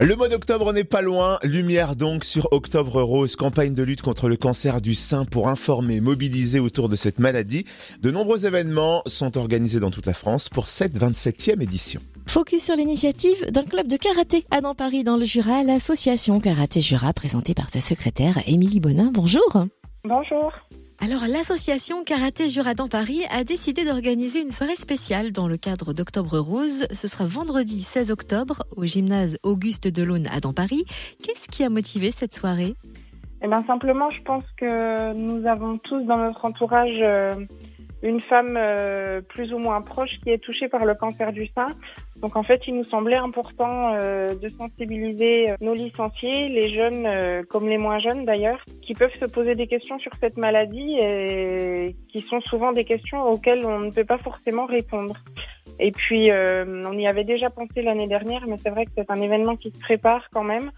Le mois d'octobre n'est pas loin. Lumière donc sur Octobre Rose, campagne de lutte contre le cancer du sein pour informer, mobiliser autour de cette maladie. De nombreux événements sont organisés dans toute la France pour cette 27e édition. Focus sur l'initiative d'un club de karaté à dans Paris dans le Jura, l'association Karaté Jura présentée par sa secrétaire Émilie Bonin. Bonjour. Bonjour. Alors, l'association Karaté Juradan Paris a décidé d'organiser une soirée spéciale dans le cadre d'Octobre Rose. Ce sera vendredi 16 octobre au gymnase Auguste Delaune à dans Paris. Qu'est-ce qui a motivé cette soirée? Eh bien, simplement, je pense que nous avons tous dans notre entourage euh, une femme euh, plus ou moins proche qui est touchée par le cancer du sein. Donc en fait, il nous semblait important euh, de sensibiliser nos licenciés, les jeunes euh, comme les moins jeunes d'ailleurs, qui peuvent se poser des questions sur cette maladie et qui sont souvent des questions auxquelles on ne peut pas forcément répondre. Et puis, on y avait déjà pensé l'année dernière, mais c'est vrai que c'est un événement qui se prépare quand même.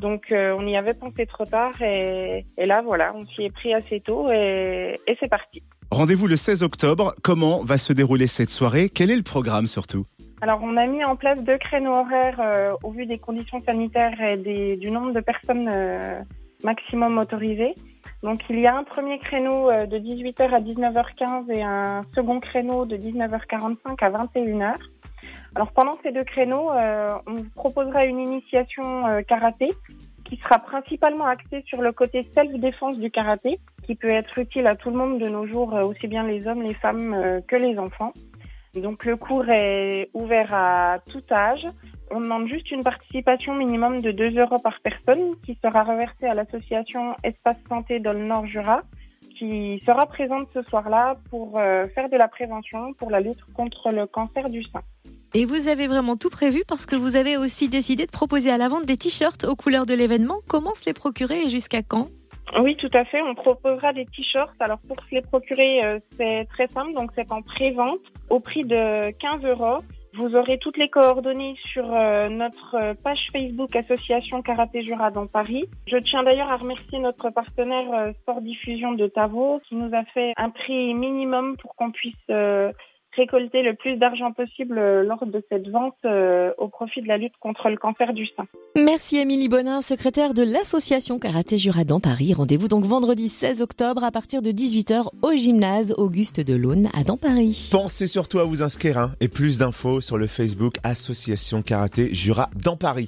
Donc, on y avait pensé trop tard et, et là, voilà, on s'y est pris assez tôt et, et c'est parti. Rendez-vous le 16 octobre. Comment va se dérouler cette soirée? Quel est le programme surtout? Alors, on a mis en place deux créneaux horaires euh, au vu des conditions sanitaires et des, du nombre de personnes euh, maximum autorisées. Donc, il y a un premier créneau euh, de 18h à 19h15 et un second créneau de 19h45 à 21h. Alors, pendant ces deux créneaux, on vous proposera une initiation karaté qui sera principalement axée sur le côté self-défense du karaté, qui peut être utile à tout le monde de nos jours, euh, aussi bien les hommes, les femmes euh, que les enfants. Donc le cours est ouvert à tout âge. On demande juste une participation minimum de 2 euros par personne qui sera reversée à l'association Espace Santé dans le Nord Jura qui sera présente ce soir-là pour euh, faire de la prévention pour la lutte contre le cancer du sein. Et vous avez vraiment tout prévu parce que vous avez aussi décidé de proposer à la vente des t-shirts aux couleurs de l'événement. Comment se les procurer et jusqu'à quand? Oui, tout à fait. On proposera des t-shirts. Alors pour se les procurer, euh, c'est très simple. Donc c'est en pré-vente au prix de 15 euros. Vous aurez toutes les coordonnées sur euh, notre page Facebook Association Karaté Jura dans Paris. Je tiens d'ailleurs à remercier notre partenaire euh, Sport Diffusion de Tavo qui nous a fait un prix minimum pour qu'on puisse récolter le plus d'argent possible euh, lors de cette vente euh, au profit de la lutte contre le cancer du sein. Merci Émilie Bonin, secrétaire de l'association Karaté Juradan Paris. Rendez-vous donc vendredi 16 octobre à partir de 18h au gymnase Auguste Delaune à Dans Paris. Pensez surtout à vous inscrire hein, et plus d'infos sur le Facebook Association Karaté Jura dans Paris.